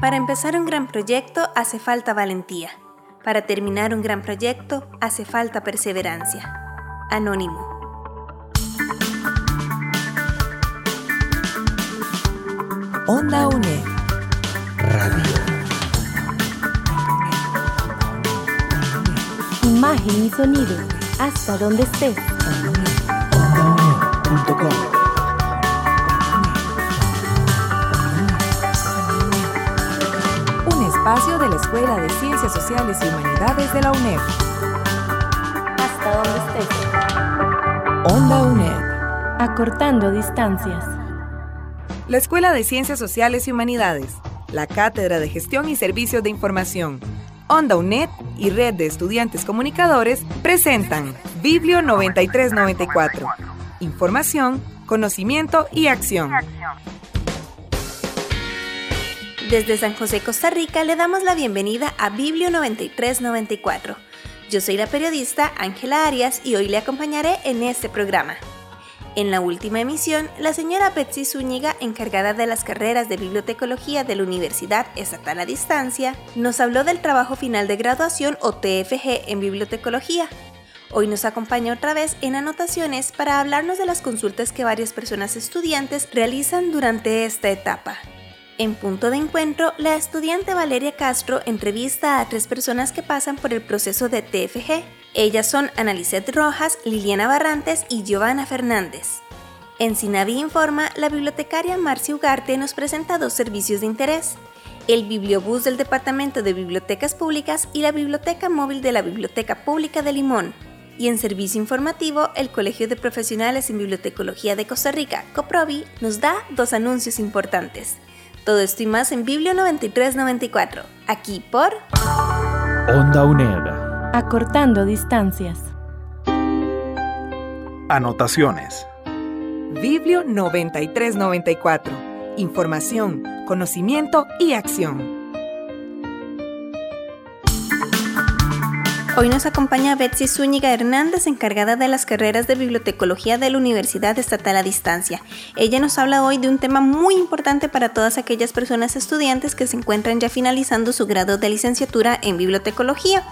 Para empezar un gran proyecto hace falta valentía. Para terminar un gran proyecto hace falta perseverancia. Anónimo. Onda UNED. Radio. Imagen y sonido. Hasta donde estés. Un espacio de la Escuela de Ciencias Sociales y Humanidades de la UNED. Hasta donde estés. Onda UNED. Acortando distancias. La Escuela de Ciencias Sociales y Humanidades, la Cátedra de Gestión y Servicios de Información, Onda UNED y Red de Estudiantes Comunicadores presentan Biblio 9394. Información, conocimiento y acción. Desde San José, Costa Rica, le damos la bienvenida a Biblio 9394. Yo soy la periodista Ángela Arias y hoy le acompañaré en este programa. En la última emisión, la señora Betsy Zúñiga, encargada de las carreras de bibliotecología de la Universidad Estatal a Distancia, nos habló del trabajo final de graduación o TFG en bibliotecología. Hoy nos acompaña otra vez en anotaciones para hablarnos de las consultas que varias personas estudiantes realizan durante esta etapa. En punto de encuentro, la estudiante Valeria Castro entrevista a tres personas que pasan por el proceso de TFG. Ellas son Analicet Rojas, Liliana Barrantes y Giovanna Fernández. En Sinavi Informa, la bibliotecaria Marcia Ugarte nos presenta dos servicios de interés. El Bibliobús del Departamento de Bibliotecas Públicas y la Biblioteca Móvil de la Biblioteca Pública de Limón. Y en servicio informativo, el Colegio de Profesionales en Bibliotecología de Costa Rica, COPROBI, nos da dos anuncios importantes. Todo esto y más en Biblio 9394, aquí por Onda UNED. Acortando distancias. Anotaciones. Biblio 9394. Información, conocimiento y acción. Hoy nos acompaña Betsy Zúñiga Hernández, encargada de las carreras de bibliotecología de la Universidad Estatal a Distancia. Ella nos habla hoy de un tema muy importante para todas aquellas personas estudiantes que se encuentran ya finalizando su grado de licenciatura en bibliotecología.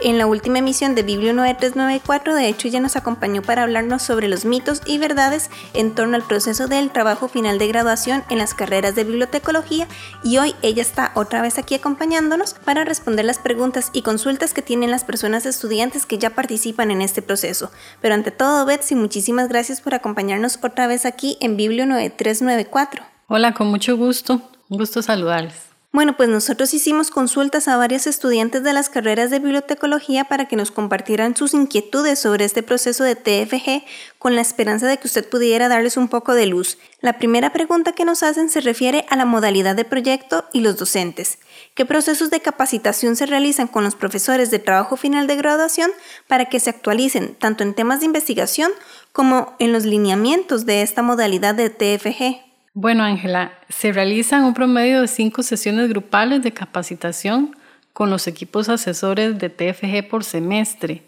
En la última emisión de Biblio 9394, de hecho, ella nos acompañó para hablarnos sobre los mitos y verdades en torno al proceso del trabajo final de graduación en las carreras de bibliotecología y hoy ella está otra vez aquí acompañándonos para responder las preguntas y consultas que tienen las personas estudiantes que ya participan en este proceso. Pero ante todo, Betsy, muchísimas gracias por acompañarnos otra vez aquí en Biblio 9394. Hola, con mucho gusto. Un gusto saludarles. Bueno, pues nosotros hicimos consultas a varios estudiantes de las carreras de bibliotecología para que nos compartieran sus inquietudes sobre este proceso de TFG con la esperanza de que usted pudiera darles un poco de luz. La primera pregunta que nos hacen se refiere a la modalidad de proyecto y los docentes. ¿Qué procesos de capacitación se realizan con los profesores de trabajo final de graduación para que se actualicen tanto en temas de investigación como en los lineamientos de esta modalidad de TFG? Bueno, Ángela, se realizan un promedio de cinco sesiones grupales de capacitación con los equipos asesores de TFG por semestre.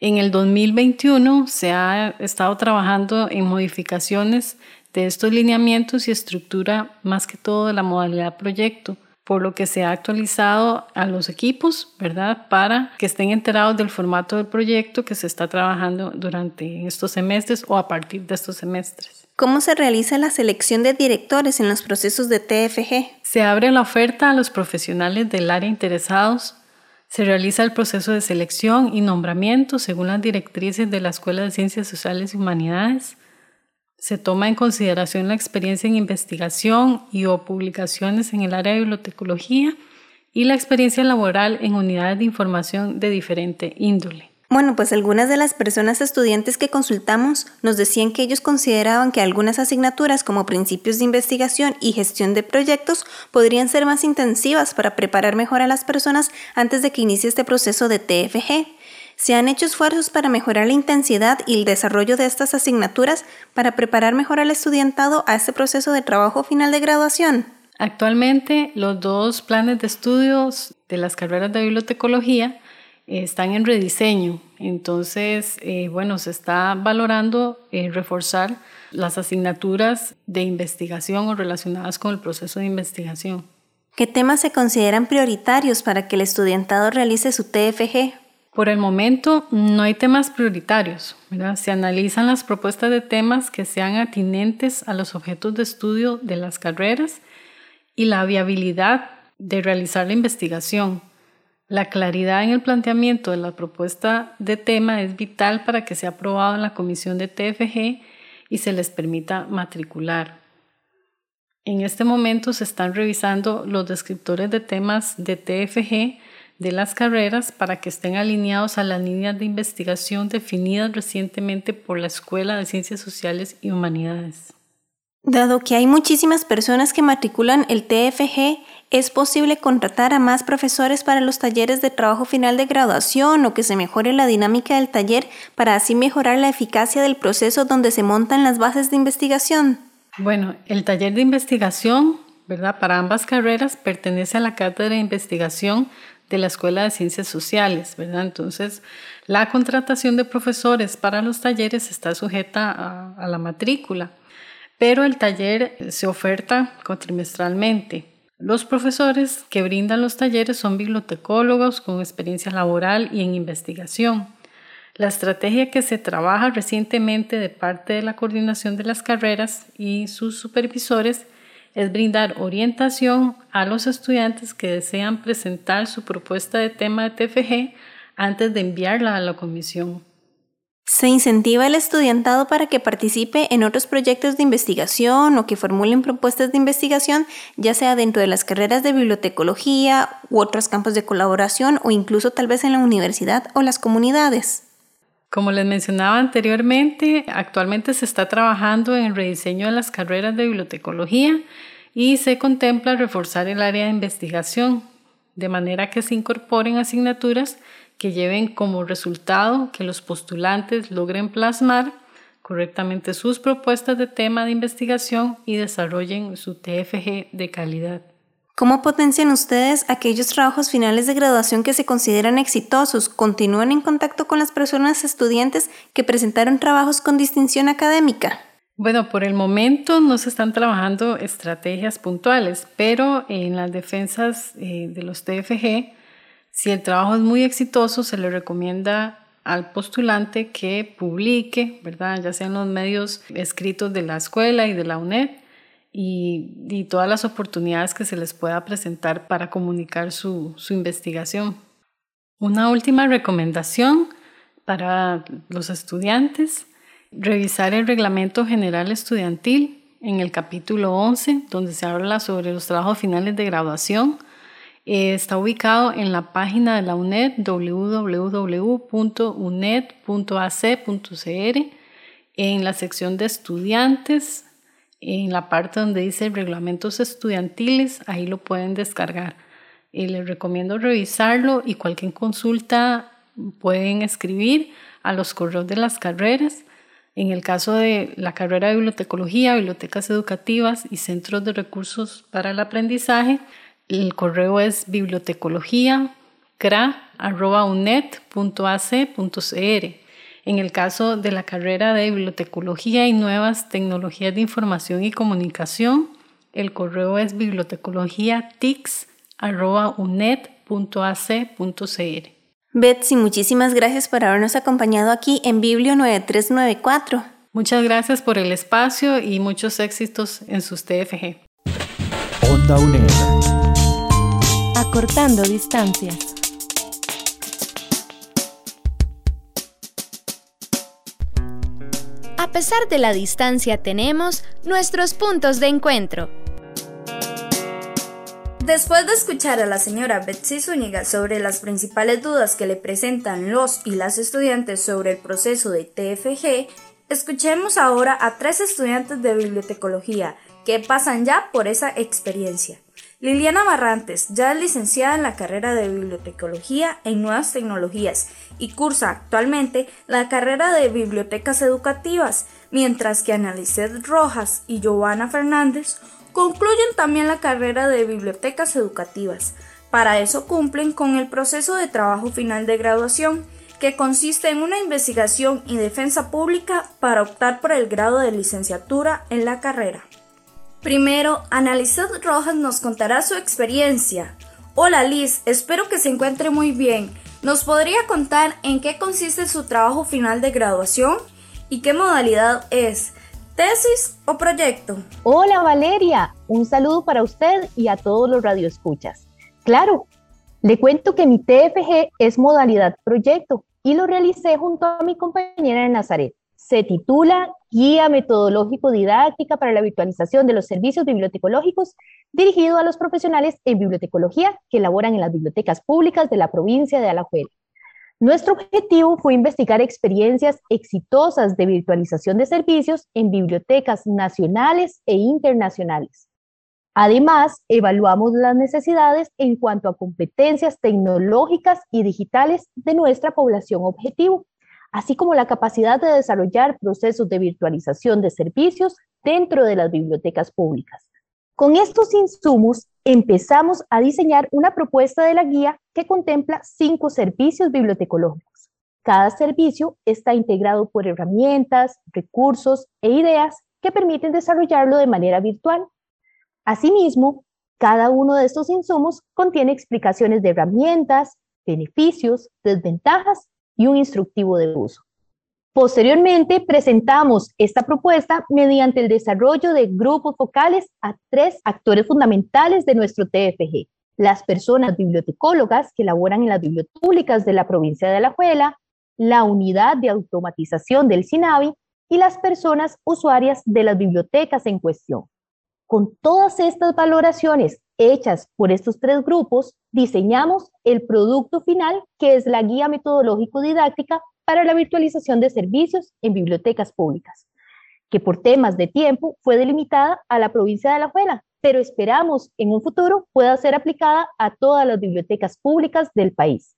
En el 2021 se ha estado trabajando en modificaciones de estos lineamientos y estructura más que todo de la modalidad proyecto, por lo que se ha actualizado a los equipos, ¿verdad? Para que estén enterados del formato del proyecto que se está trabajando durante estos semestres o a partir de estos semestres. ¿Cómo se realiza la selección de directores en los procesos de TFG? Se abre la oferta a los profesionales del área interesados. Se realiza el proceso de selección y nombramiento según las directrices de la Escuela de Ciencias Sociales y Humanidades. Se toma en consideración la experiencia en investigación y o publicaciones en el área de bibliotecología y la experiencia laboral en unidades de información de diferente índole. Bueno, pues algunas de las personas estudiantes que consultamos nos decían que ellos consideraban que algunas asignaturas como principios de investigación y gestión de proyectos podrían ser más intensivas para preparar mejor a las personas antes de que inicie este proceso de TFG. ¿Se han hecho esfuerzos para mejorar la intensidad y el desarrollo de estas asignaturas para preparar mejor al estudiantado a este proceso de trabajo final de graduación? Actualmente, los dos planes de estudios de las carreras de bibliotecología están en rediseño. Entonces, eh, bueno, se está valorando eh, reforzar las asignaturas de investigación o relacionadas con el proceso de investigación. ¿Qué temas se consideran prioritarios para que el estudiantado realice su TFG? Por el momento no hay temas prioritarios. Se analizan las propuestas de temas que sean atinentes a los objetos de estudio de las carreras y la viabilidad de realizar la investigación. La claridad en el planteamiento de la propuesta de tema es vital para que sea aprobado en la comisión de TFG y se les permita matricular. En este momento se están revisando los descriptores de temas de TFG de las carreras para que estén alineados a las líneas de investigación definidas recientemente por la Escuela de Ciencias Sociales y Humanidades. Dado que hay muchísimas personas que matriculan el TFG, ¿es posible contratar a más profesores para los talleres de trabajo final de graduación o que se mejore la dinámica del taller para así mejorar la eficacia del proceso donde se montan las bases de investigación? Bueno, el taller de investigación, ¿verdad? Para ambas carreras pertenece a la cátedra de investigación de la Escuela de Ciencias Sociales, ¿verdad? Entonces, la contratación de profesores para los talleres está sujeta a, a la matrícula pero el taller se oferta cuatrimestralmente. Los profesores que brindan los talleres son bibliotecólogos con experiencia laboral y en investigación. La estrategia que se trabaja recientemente de parte de la coordinación de las carreras y sus supervisores es brindar orientación a los estudiantes que desean presentar su propuesta de tema de TFG antes de enviarla a la comisión. Se incentiva al estudiantado para que participe en otros proyectos de investigación o que formulen propuestas de investigación, ya sea dentro de las carreras de bibliotecología u otros campos de colaboración o incluso tal vez en la universidad o las comunidades. Como les mencionaba anteriormente, actualmente se está trabajando en el rediseño de las carreras de bibliotecología y se contempla reforzar el área de investigación, de manera que se incorporen asignaturas que lleven como resultado que los postulantes logren plasmar correctamente sus propuestas de tema de investigación y desarrollen su TFG de calidad. ¿Cómo potencian ustedes aquellos trabajos finales de graduación que se consideran exitosos? ¿Continúan en contacto con las personas estudiantes que presentaron trabajos con distinción académica? Bueno, por el momento no se están trabajando estrategias puntuales, pero en las defensas eh, de los TFG si el trabajo es muy exitoso, se le recomienda al postulante que publique, ¿verdad? ya sea en los medios escritos de la escuela y de la UNED, y, todas las oportunidades que se les pueda presentar para comunicar su, su investigación. Una última recomendación para los estudiantes, revisar el Reglamento General Estudiantil en el capítulo 11, donde se habla sobre los trabajos finales de graduación eh, está ubicado en la página de la UNED www.uned.ac.cr en la sección de estudiantes, en la parte donde dice reglamentos estudiantiles, ahí lo pueden descargar. Eh, les recomiendo revisarlo y cualquier consulta pueden escribir a los correos de las carreras. En el caso de la carrera de bibliotecología, bibliotecas educativas y centros de recursos para el aprendizaje, el correo es bibliotecología.cra.unet.ac.cr. En el caso de la carrera de Bibliotecología y Nuevas Tecnologías de Información y Comunicación, el correo es bibliotecología.tix.unet.ac.cr. Betsy, muchísimas gracias por habernos acompañado aquí en Biblio 9394. Muchas gracias por el espacio y muchos éxitos en sus TFG. Onda UNED. Acortando distancias. A pesar de la distancia tenemos nuestros puntos de encuentro. Después de escuchar a la señora Betsy Zúñiga sobre las principales dudas que le presentan los y las estudiantes sobre el proceso de TFG, escuchemos ahora a tres estudiantes de bibliotecología que pasan ya por esa experiencia. Liliana Barrantes ya es licenciada en la carrera de Bibliotecología en Nuevas Tecnologías y cursa actualmente la carrera de Bibliotecas Educativas, mientras que Analicet Rojas y Giovanna Fernández concluyen también la carrera de Bibliotecas Educativas. Para eso cumplen con el proceso de trabajo final de graduación, que consiste en una investigación y defensa pública para optar por el grado de licenciatura en la carrera. Primero, Analizad Rojas nos contará su experiencia. Hola Liz, espero que se encuentre muy bien. ¿Nos podría contar en qué consiste su trabajo final de graduación y qué modalidad es? ¿Tesis o proyecto? Hola Valeria, un saludo para usted y a todos los radioescuchas. Claro, le cuento que mi TFG es modalidad proyecto y lo realicé junto a mi compañera Nazaret. Se titula Guía Metodológico Didáctica para la Virtualización de los Servicios Bibliotecológicos, dirigido a los profesionales en bibliotecología que laboran en las bibliotecas públicas de la provincia de Alajuela. Nuestro objetivo fue investigar experiencias exitosas de virtualización de servicios en bibliotecas nacionales e internacionales. Además, evaluamos las necesidades en cuanto a competencias tecnológicas y digitales de nuestra población objetivo, así como la capacidad de desarrollar procesos de virtualización de servicios dentro de las bibliotecas públicas. Con estos insumos empezamos a diseñar una propuesta de la guía que contempla cinco servicios bibliotecológicos. Cada servicio está integrado por herramientas, recursos e ideas que permiten desarrollarlo de manera virtual. Asimismo, cada uno de estos insumos contiene explicaciones de herramientas, beneficios, desventajas y un instructivo de uso. Posteriormente, presentamos esta propuesta mediante el desarrollo de grupos focales a tres actores fundamentales de nuestro TFG. Las personas bibliotecólogas que laboran en las bibliotecas públicas de la provincia de Alajuela, la unidad de automatización del SINAVI y las personas usuarias de las bibliotecas en cuestión. Con todas estas valoraciones hechas por estos tres grupos, diseñamos el producto final que es la guía metodológico didáctica para la virtualización de servicios en bibliotecas públicas, que por temas de tiempo fue delimitada a la provincia de Alajuela, pero esperamos en un futuro pueda ser aplicada a todas las bibliotecas públicas del país.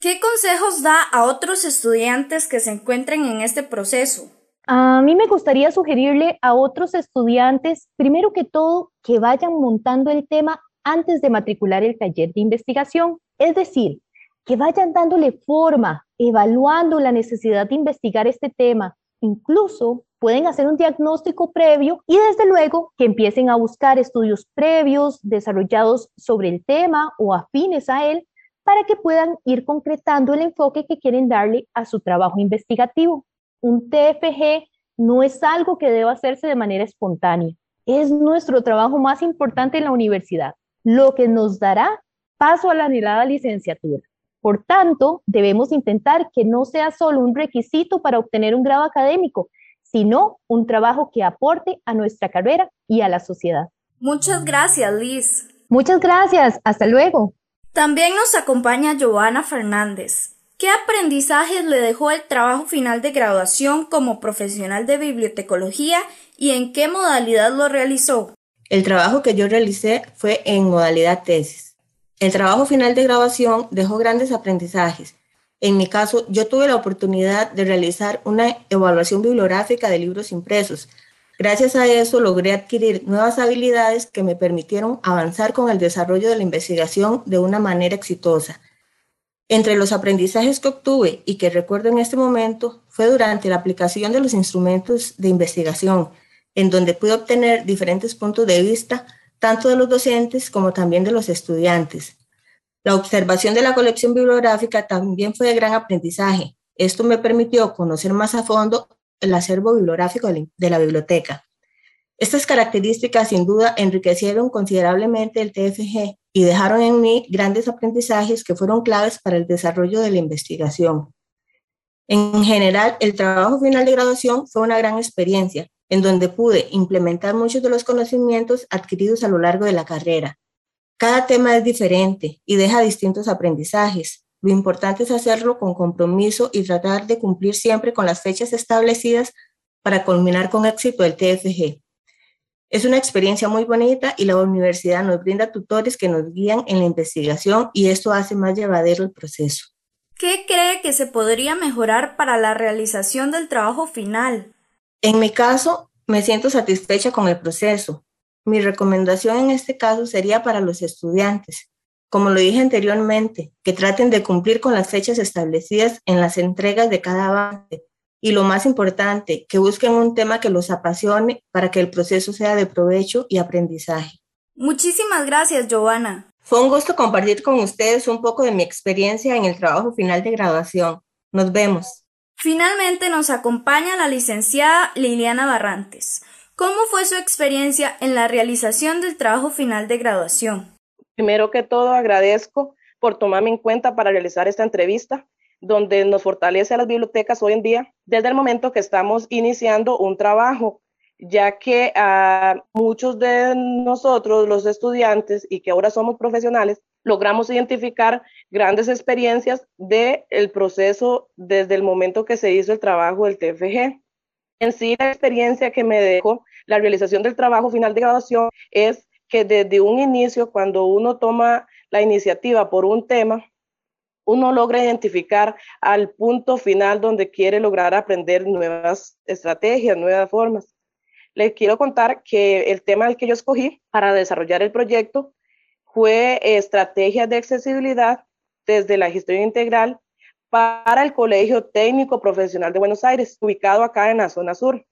¿Qué consejos da a otros estudiantes que se encuentren en este proceso? A mí me gustaría sugerirle a otros estudiantes, primero que todo, que vayan montando el tema antes de matricular el taller de investigación, es decir, que vayan dándole forma, evaluando la necesidad de investigar este tema. Incluso pueden hacer un diagnóstico previo y desde luego que empiecen a buscar estudios previos desarrollados sobre el tema o afines a él para que puedan ir concretando el enfoque que quieren darle a su trabajo investigativo. Un TFG no es algo que deba hacerse de manera espontánea, es nuestro trabajo más importante en la universidad, lo que nos dará paso a la anhelada licenciatura. Por tanto, debemos intentar que no sea solo un requisito para obtener un grado académico, sino un trabajo que aporte a nuestra carrera y a la sociedad. Muchas gracias, Liz. Muchas gracias. Hasta luego. También nos acompaña Giovanna Fernández. ¿Qué aprendizajes le dejó el trabajo final de graduación como profesional de bibliotecología y en qué modalidad lo realizó? El trabajo que yo realicé fue en modalidad tesis. El trabajo final de grabación dejó grandes aprendizajes. En mi caso, yo tuve la oportunidad de realizar una evaluación bibliográfica de libros impresos. Gracias a eso logré adquirir nuevas habilidades que me permitieron avanzar con el desarrollo de la investigación de una manera exitosa. Entre los aprendizajes que obtuve y que recuerdo en este momento fue durante la aplicación de los instrumentos de investigación, en donde pude obtener diferentes puntos de vista tanto de los docentes como también de los estudiantes. La observación de la colección bibliográfica también fue de gran aprendizaje. Esto me permitió conocer más a fondo el acervo bibliográfico de la biblioteca. Estas características sin duda enriquecieron considerablemente el TFG y dejaron en mí grandes aprendizajes que fueron claves para el desarrollo de la investigación. En general, el trabajo final de graduación fue una gran experiencia, en donde pude implementar muchos de los conocimientos adquiridos a lo largo de la carrera. Cada tema es diferente y deja distintos aprendizajes. Lo importante es hacerlo con compromiso y tratar de cumplir siempre con las fechas establecidas para culminar con éxito el TFG. Es una experiencia muy bonita y la universidad nos brinda tutores que nos guían en la investigación y esto hace más llevadero el proceso. ¿Qué cree que se podría mejorar para la realización del trabajo final? En mi caso, me siento satisfecha con el proceso. Mi recomendación en este caso sería para los estudiantes. como lo dije anteriormente, que traten de cumplir con las fechas establecidas en las entregas de cada avance. Y lo más importante, que busquen un tema que los apasione para que el proceso sea de provecho y aprendizaje. Muchísimas gracias, Giovanna. Fue un gusto compartir con ustedes un poco de mi experiencia en el trabajo final de graduación. Nos vemos. Finalmente nos acompaña la licenciada Liliana Barrantes. ¿Cómo fue su experiencia en la realización del trabajo final de graduación? Primero que todo, agradezco por tomarme en cuenta para realizar esta entrevista, donde nos fortalece a las bibliotecas hoy en día, desde el momento que estamos iniciando un trabajo, ya que a muchos de nosotros, los estudiantes, y que ahora somos profesionales, logramos identificar grandes experiencias del el proceso desde el momento que se hizo el trabajo del TFG. En sí, la experiencia que me dejó la realización del trabajo final de graduación es que desde un inicio, cuando uno toma la iniciativa por un tema, uno logra identificar al punto final donde quiere lograr aprender nuevas estrategias, nuevas formas. Les quiero contar que el tema al que yo escogí para desarrollar el proyecto fue estrategias de accesibilidad desde la gestión integral para el Colegio Técnico Profesional de Buenos Aires, ubicado acá en la zona sur.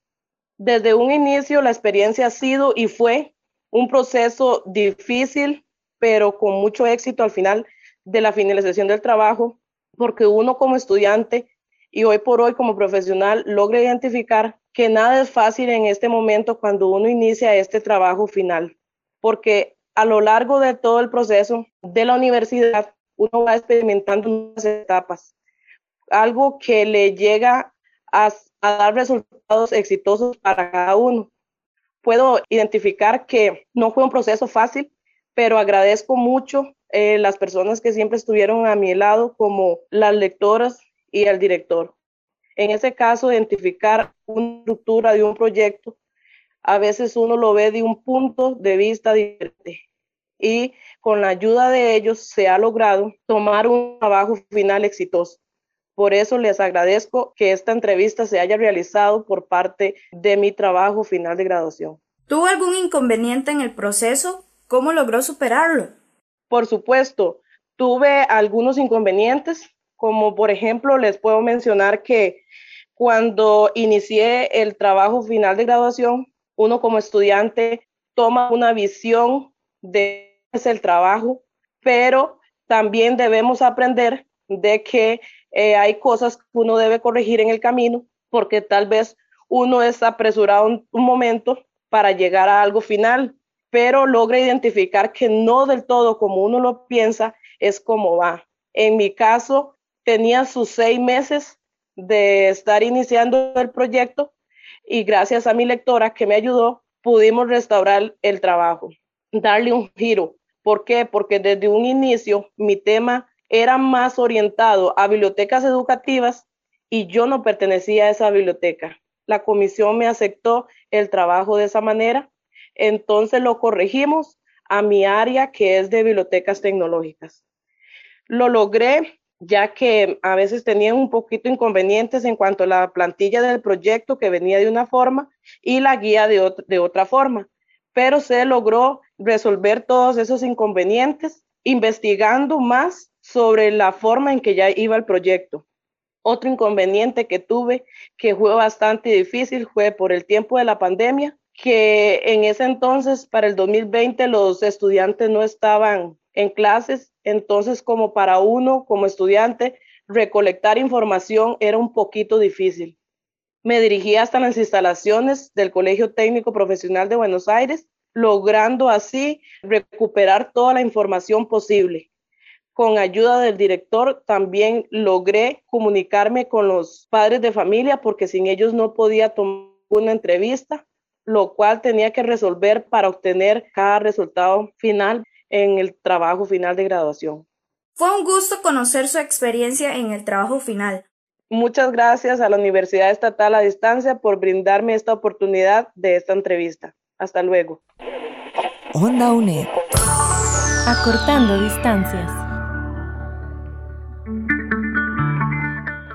Desde un inicio, la experiencia ha sido y fue un proceso difícil, pero con mucho éxito al final de la finalización del trabajo, porque uno como estudiante y hoy por hoy como profesional logra identificar que nada es fácil en este momento cuando uno inicia este trabajo final, porque a lo largo de todo el proceso de la universidad uno va experimentando unas etapas, algo que le llega a, dar resultados exitosos para cada uno. Puedo identificar que no fue un proceso fácil, pero agradezco mucho eh, las personas que siempre estuvieron a mi lado, como las lectoras y el director. En ese caso, identificar una estructura de un proyecto, a veces uno lo ve de un punto de vista diferente. Y con la ayuda de ellos se ha logrado tomar un trabajo final exitoso. Por eso les agradezco que esta entrevista se haya realizado por parte de mi trabajo final de graduación. ¿Tuvo algún inconveniente en el proceso? ¿Cómo logró superarlo? Por supuesto, tuve algunos inconvenientes, como por ejemplo les puedo mencionar que cuando inicié el trabajo final de graduación, uno como estudiante toma una visión de el trabajo, pero también debemos aprender de que eh, hay cosas que uno debe corregir en el camino porque tal vez uno es apresurado un momento para llegar a algo final, pero logra identificar que no del todo como uno lo piensa es como va. En mi caso, tenía sus seis meses de estar iniciando el proyecto y gracias a mi lectora que me ayudó, pudimos restaurar el trabajo, darle un giro. ¿Por qué? Porque desde un inicio mi tema era más orientado a bibliotecas educativas y yo no pertenecía a esa biblioteca. La comisión me aceptó el trabajo de esa manera, entonces lo corregimos a mi área que es de bibliotecas tecnológicas. Lo logré ya que a veces tenían un poquito inconvenientes en cuanto a la plantilla del proyecto que venía de una forma y la guía de, de otra forma, pero se logró resolver todos esos inconvenientes investigando más sobre la forma en que ya iba el proyecto. Otro inconveniente que tuve, que fue bastante difícil, fue por el tiempo de la pandemia, que en ese entonces, para el 2020, los estudiantes no estaban en clases, entonces como para uno, como estudiante, recolectar información era un poquito difícil. Me dirigí hasta las instalaciones del Colegio Técnico Profesional de Buenos Aires, logrando así recuperar toda la información posible. Con ayuda del director también logré comunicarme con los padres de familia porque sin ellos no podía tomar una entrevista, lo cual tenía que resolver para obtener cada resultado final en el trabajo final de graduación. Fue un gusto conocer su experiencia en el trabajo final. Muchas gracias a la Universidad Estatal a Distancia por brindarme esta oportunidad de esta entrevista. Hasta luego. Onda UNED. Acortando distancias.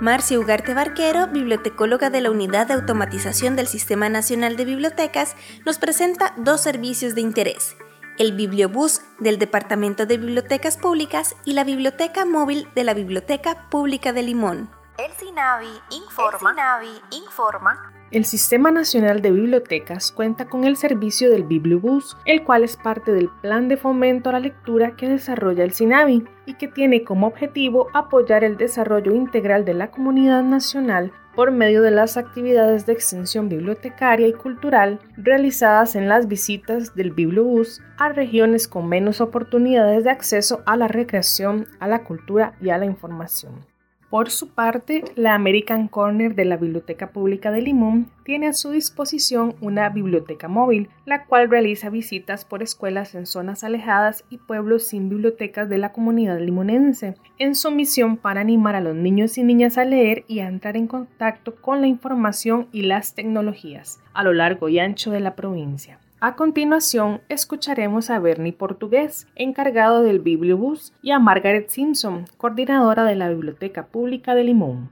Marcia Ugarte Barquero, bibliotecóloga de la Unidad de Automatización del Sistema Nacional de Bibliotecas, nos presenta dos servicios de interés. el Bibliobús del Departamento de Bibliotecas Públicas y la Biblioteca Móvil de la Biblioteca Pública de Limón. El SINAVI informa, el SINAVI informa el Sistema Nacional de Bibliotecas cuenta con el servicio del Bibliobús, el cual es parte del plan de fomento a la lectura que desarrolla el SINAVI y que tiene como objetivo apoyar el desarrollo integral de la comunidad nacional por medio de las actividades de extensión bibliotecaria y cultural realizadas en las visitas del Bibliobús a regiones con menos oportunidades de acceso a la recreación, a la cultura y a la información. Por su parte, la American Corner de la Biblioteca Pública de Limón tiene a su disposición una biblioteca móvil, la cual realiza visitas por escuelas en zonas alejadas y pueblos sin bibliotecas de la comunidad limonense, en su misión para animar a los niños y niñas a leer y a entrar en contacto con la información y las tecnologías a lo largo y ancho de la provincia. A continuación, escucharemos a Bernie Portugués, encargado del Bibliobús, y a Margaret Simpson, coordinadora de la Biblioteca Pública de Limón.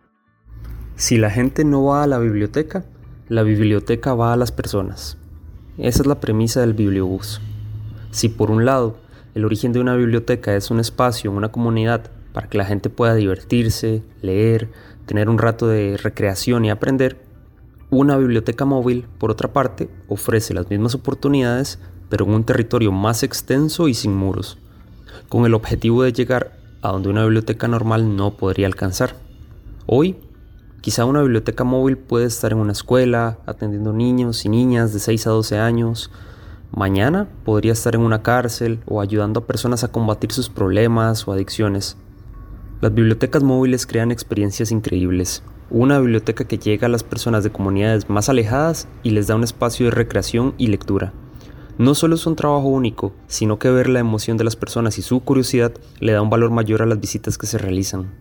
Si la gente no va a la biblioteca, la biblioteca va a las personas. Esa es la premisa del Bibliobús. Si por un lado, el origen de una biblioteca es un espacio una comunidad para que la gente pueda divertirse, leer, tener un rato de recreación y aprender, una biblioteca móvil, por otra parte, ofrece las mismas oportunidades, pero en un territorio más extenso y sin muros, con el objetivo de llegar a donde una biblioteca normal no podría alcanzar. Hoy, quizá una biblioteca móvil puede estar en una escuela, atendiendo niños y niñas de 6 a 12 años. Mañana podría estar en una cárcel o ayudando a personas a combatir sus problemas o adicciones. Las bibliotecas móviles crean experiencias increíbles, una biblioteca que llega a las personas de comunidades más alejadas y les da un espacio de recreación y lectura. No solo es un trabajo único, sino que ver la emoción de las personas y su curiosidad le da un valor mayor a las visitas que se realizan.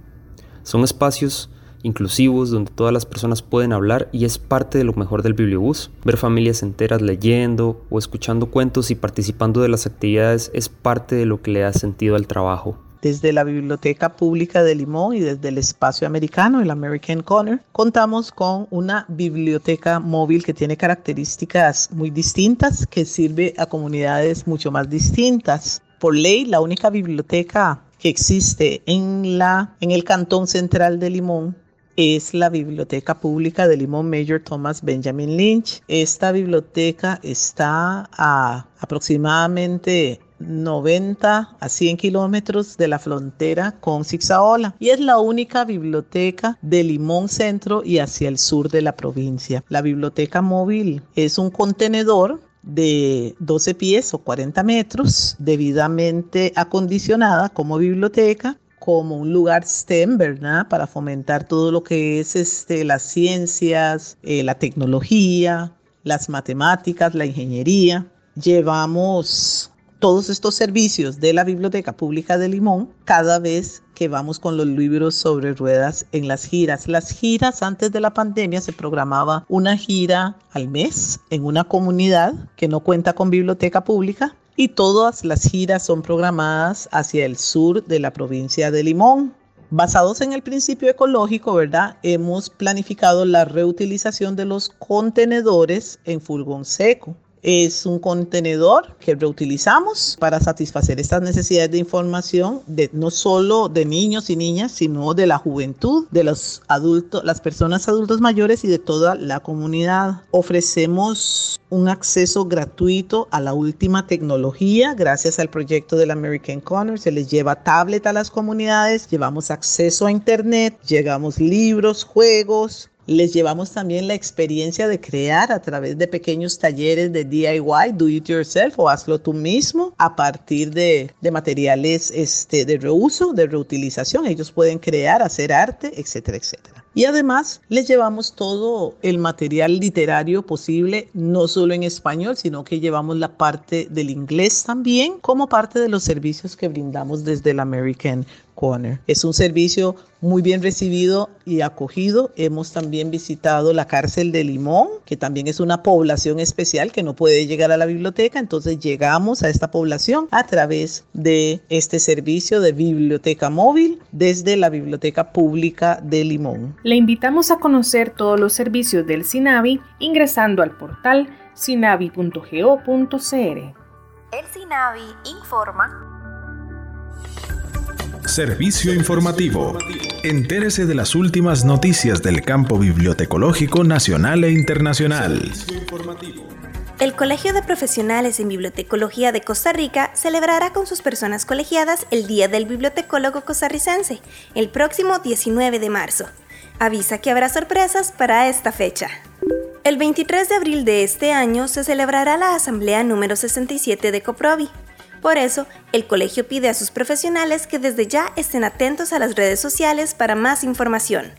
Son espacios inclusivos donde todas las personas pueden hablar y es parte de lo mejor del bibliobús. Ver familias enteras leyendo o escuchando cuentos y participando de las actividades es parte de lo que le da sentido al trabajo. Desde la Biblioteca Pública de Limón y desde el Espacio Americano, el American Corner, contamos con una biblioteca móvil que tiene características muy distintas, que sirve a comunidades mucho más distintas. Por ley, la única biblioteca que existe en, la, en el Cantón Central de Limón es la Biblioteca Pública de Limón Major Thomas Benjamin Lynch. Esta biblioteca está a aproximadamente 90 a 100 kilómetros de la frontera con Zigzaola y es la única biblioteca de Limón Centro y hacia el sur de la provincia. La biblioteca móvil es un contenedor de 12 pies o 40 metros, debidamente acondicionada como biblioteca como un lugar STEM, ¿verdad? Para fomentar todo lo que es este, las ciencias, eh, la tecnología, las matemáticas, la ingeniería. Llevamos todos estos servicios de la Biblioteca Pública de Limón cada vez que vamos con los libros sobre ruedas en las giras. Las giras antes de la pandemia se programaba una gira al mes en una comunidad que no cuenta con biblioteca pública y todas las giras son programadas hacia el sur de la provincia de Limón. Basados en el principio ecológico, ¿verdad? Hemos planificado la reutilización de los contenedores en furgón seco. Es un contenedor que reutilizamos para satisfacer estas necesidades de información de no solo de niños y niñas, sino de la juventud, de los adultos, las personas adultos mayores y de toda la comunidad. Ofrecemos un acceso gratuito a la última tecnología gracias al proyecto del American Corner. Se les lleva tablet a las comunidades, llevamos acceso a internet, llegamos libros, juegos, les llevamos también la experiencia de crear a través de pequeños talleres de DIY, do it yourself o hazlo tú mismo a partir de, de materiales este, de reuso, de reutilización. Ellos pueden crear, hacer arte, etcétera, etcétera. Y además les llevamos todo el material literario posible, no solo en español, sino que llevamos la parte del inglés también como parte de los servicios que brindamos desde el American Corner. Es un servicio muy bien recibido y acogido. Hemos también visitado la cárcel de Limón, que también es una población especial que no puede llegar a la biblioteca. Entonces llegamos a esta población a través de este servicio de biblioteca móvil desde la Biblioteca Pública de Limón. Le invitamos a conocer todos los servicios del SINAVI ingresando al portal sinavi.go.cr. El SINAVI informa. Servicio informativo. Entérese de las últimas noticias del campo bibliotecológico nacional e internacional. El Colegio de Profesionales en Bibliotecología de Costa Rica celebrará con sus personas colegiadas el Día del Bibliotecólogo Costarricense, el próximo 19 de marzo. Avisa que habrá sorpresas para esta fecha. El 23 de abril de este año se celebrará la Asamblea número 67 de Coprovi. Por eso, el colegio pide a sus profesionales que desde ya estén atentos a las redes sociales para más información.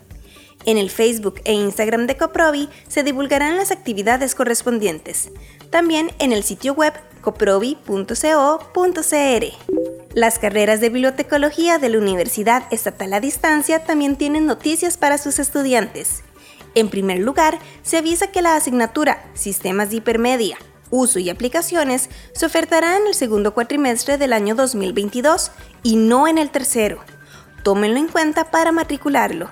En el Facebook e Instagram de Coprovi se divulgarán las actividades correspondientes. También en el sitio web coprovi.co.cr. Las carreras de bibliotecología de la Universidad Estatal a Distancia también tienen noticias para sus estudiantes. En primer lugar, se avisa que la asignatura Sistemas de Hipermedia, Uso y Aplicaciones se ofertará en el segundo cuatrimestre del año 2022 y no en el tercero. Tómenlo en cuenta para matricularlo.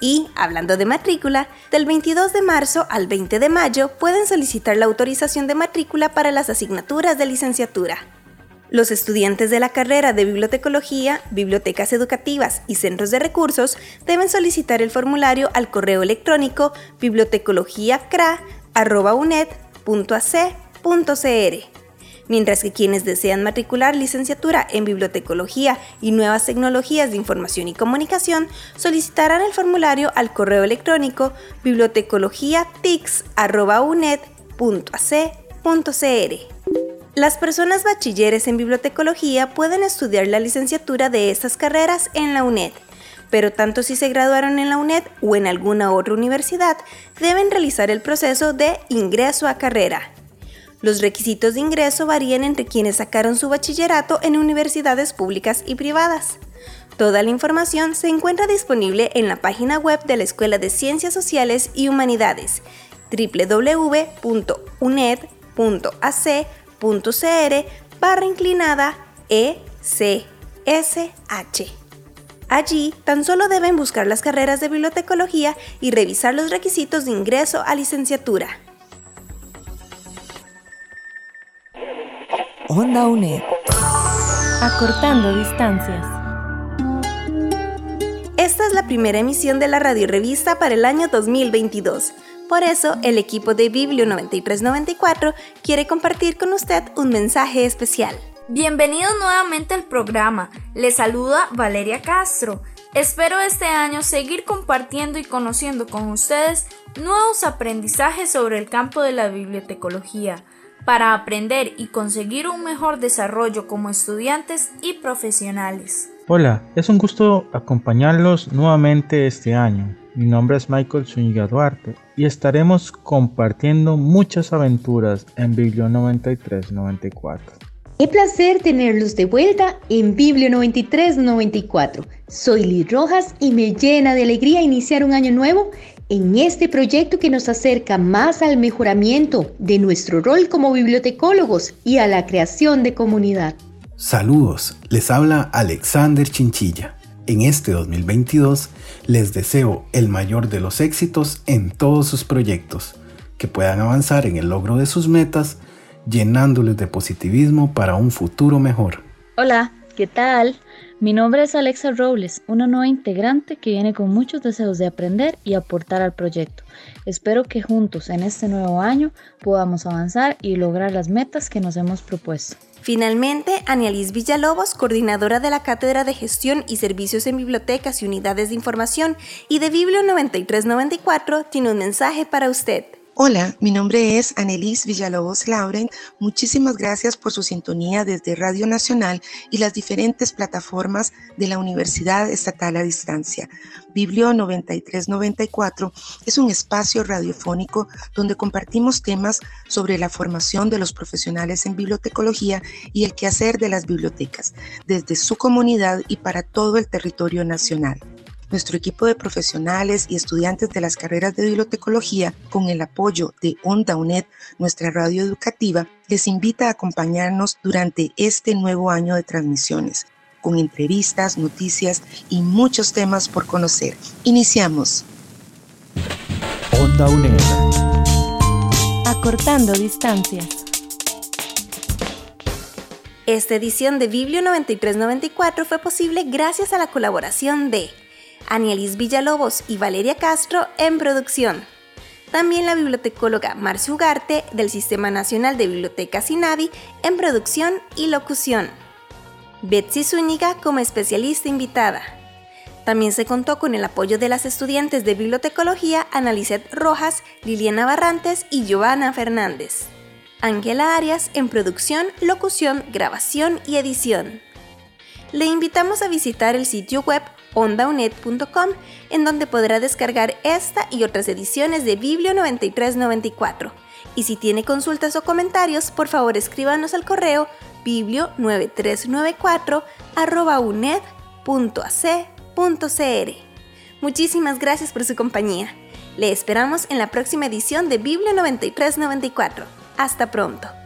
Y, hablando de matrícula, del 22 de marzo al 20 de mayo pueden solicitar la autorización de matrícula para las asignaturas de licenciatura. Los estudiantes de la carrera de bibliotecología, bibliotecas educativas y centros de recursos deben solicitar el formulario al correo electrónico bibliotecologiacra.unet.ac.cr mientras que quienes desean matricular licenciatura en bibliotecología y nuevas tecnologías de información y comunicación solicitarán el formulario al correo electrónico bibliotecologiatix.unet.ac.cr. Las personas bachilleres en bibliotecología pueden estudiar la licenciatura de estas carreras en la UNED, pero tanto si se graduaron en la UNED o en alguna otra universidad, deben realizar el proceso de ingreso a carrera. Los requisitos de ingreso varían entre quienes sacaron su bachillerato en universidades públicas y privadas. Toda la información se encuentra disponible en la página web de la Escuela de Ciencias Sociales y Humanidades www.uned.ac.cr barra inclinada ECSH. Allí tan solo deben buscar las carreras de bibliotecología y revisar los requisitos de ingreso a licenciatura. Onda UNED. Acortando distancias. Esta es la primera emisión de la radio revista para el año 2022. Por eso, el equipo de Biblio 9394 quiere compartir con usted un mensaje especial. Bienvenidos nuevamente al programa. Les saluda Valeria Castro. Espero este año seguir compartiendo y conociendo con ustedes nuevos aprendizajes sobre el campo de la bibliotecología para aprender y conseguir un mejor desarrollo como estudiantes y profesionales. Hola, es un gusto acompañarlos nuevamente este año. Mi nombre es Michael Zúñiga Duarte y estaremos compartiendo muchas aventuras en Biblio 9394. Qué placer tenerlos de vuelta en Biblio 9394. Soy Liz Rojas y me llena de alegría iniciar un año nuevo en este proyecto que nos acerca más al mejoramiento de nuestro rol como bibliotecólogos y a la creación de comunidad. Saludos, les habla Alexander Chinchilla. En este 2022 les deseo el mayor de los éxitos en todos sus proyectos, que puedan avanzar en el logro de sus metas, llenándoles de positivismo para un futuro mejor. Hola, ¿qué tal? Mi nombre es Alexa Robles, una nueva integrante que viene con muchos deseos de aprender y aportar al proyecto. Espero que juntos en este nuevo año podamos avanzar y lograr las metas que nos hemos propuesto. Finalmente, Anialis Villalobos, coordinadora de la Cátedra de Gestión y Servicios en Bibliotecas y Unidades de Información y de Biblio 9394, tiene un mensaje para usted. Hola, mi nombre es Anelis Villalobos Lauren. Muchísimas gracias por su sintonía desde Radio Nacional y las diferentes plataformas de la Universidad Estatal a Distancia. Biblio 9394 es un espacio radiofónico donde compartimos temas sobre la formación de los profesionales en bibliotecología y el quehacer de las bibliotecas, desde su comunidad y para todo el territorio nacional. Nuestro equipo de profesionales y estudiantes de las carreras de bibliotecología, con el apoyo de Onda UNED, nuestra radio educativa, les invita a acompañarnos durante este nuevo año de transmisiones, con entrevistas, noticias y muchos temas por conocer. Iniciamos. Onda UNED. Acortando distancias. Esta edición de Biblio 9394 fue posible gracias a la colaboración de Anielis Villalobos y Valeria Castro en producción. También la bibliotecóloga Marcia Ugarte del Sistema Nacional de Bibliotecas INAVI en producción y locución. Betsy Zúñiga como especialista invitada. También se contó con el apoyo de las estudiantes de bibliotecología Analicet Rojas, Liliana Barrantes y Giovanna Fernández. Ángela Arias en producción, locución, grabación y edición. Le invitamos a visitar el sitio web ondaunet.com en donde podrá descargar esta y otras ediciones de Biblio 9394. Y si tiene consultas o comentarios, por favor escríbanos al correo biblio9394 uned.ac.cr. Muchísimas gracias por su compañía. Le esperamos en la próxima edición de Biblio 9394. Hasta pronto.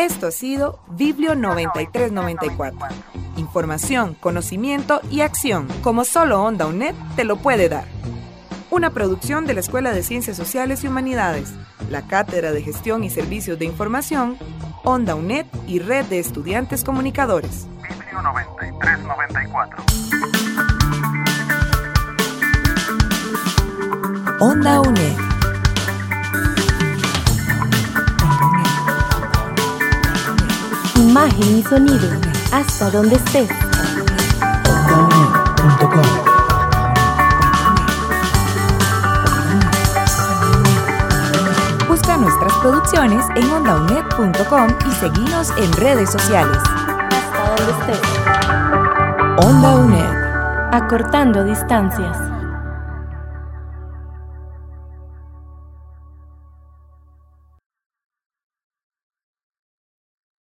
Esto ha sido Biblio 9394. Información, conocimiento y acción, como solo Onda UNED te lo puede dar. Una producción de la Escuela de Ciencias Sociales y Humanidades, la Cátedra de Gestión y Servicios de Información, Onda UNED y Red de Estudiantes Comunicadores. Biblio 9394. Onda UNED. Imagen y sonido, hasta donde estés. Busca nuestras producciones en ondaunet.com y seguinos en redes sociales. Hasta donde estés. Onda UNED. Acortando distancias.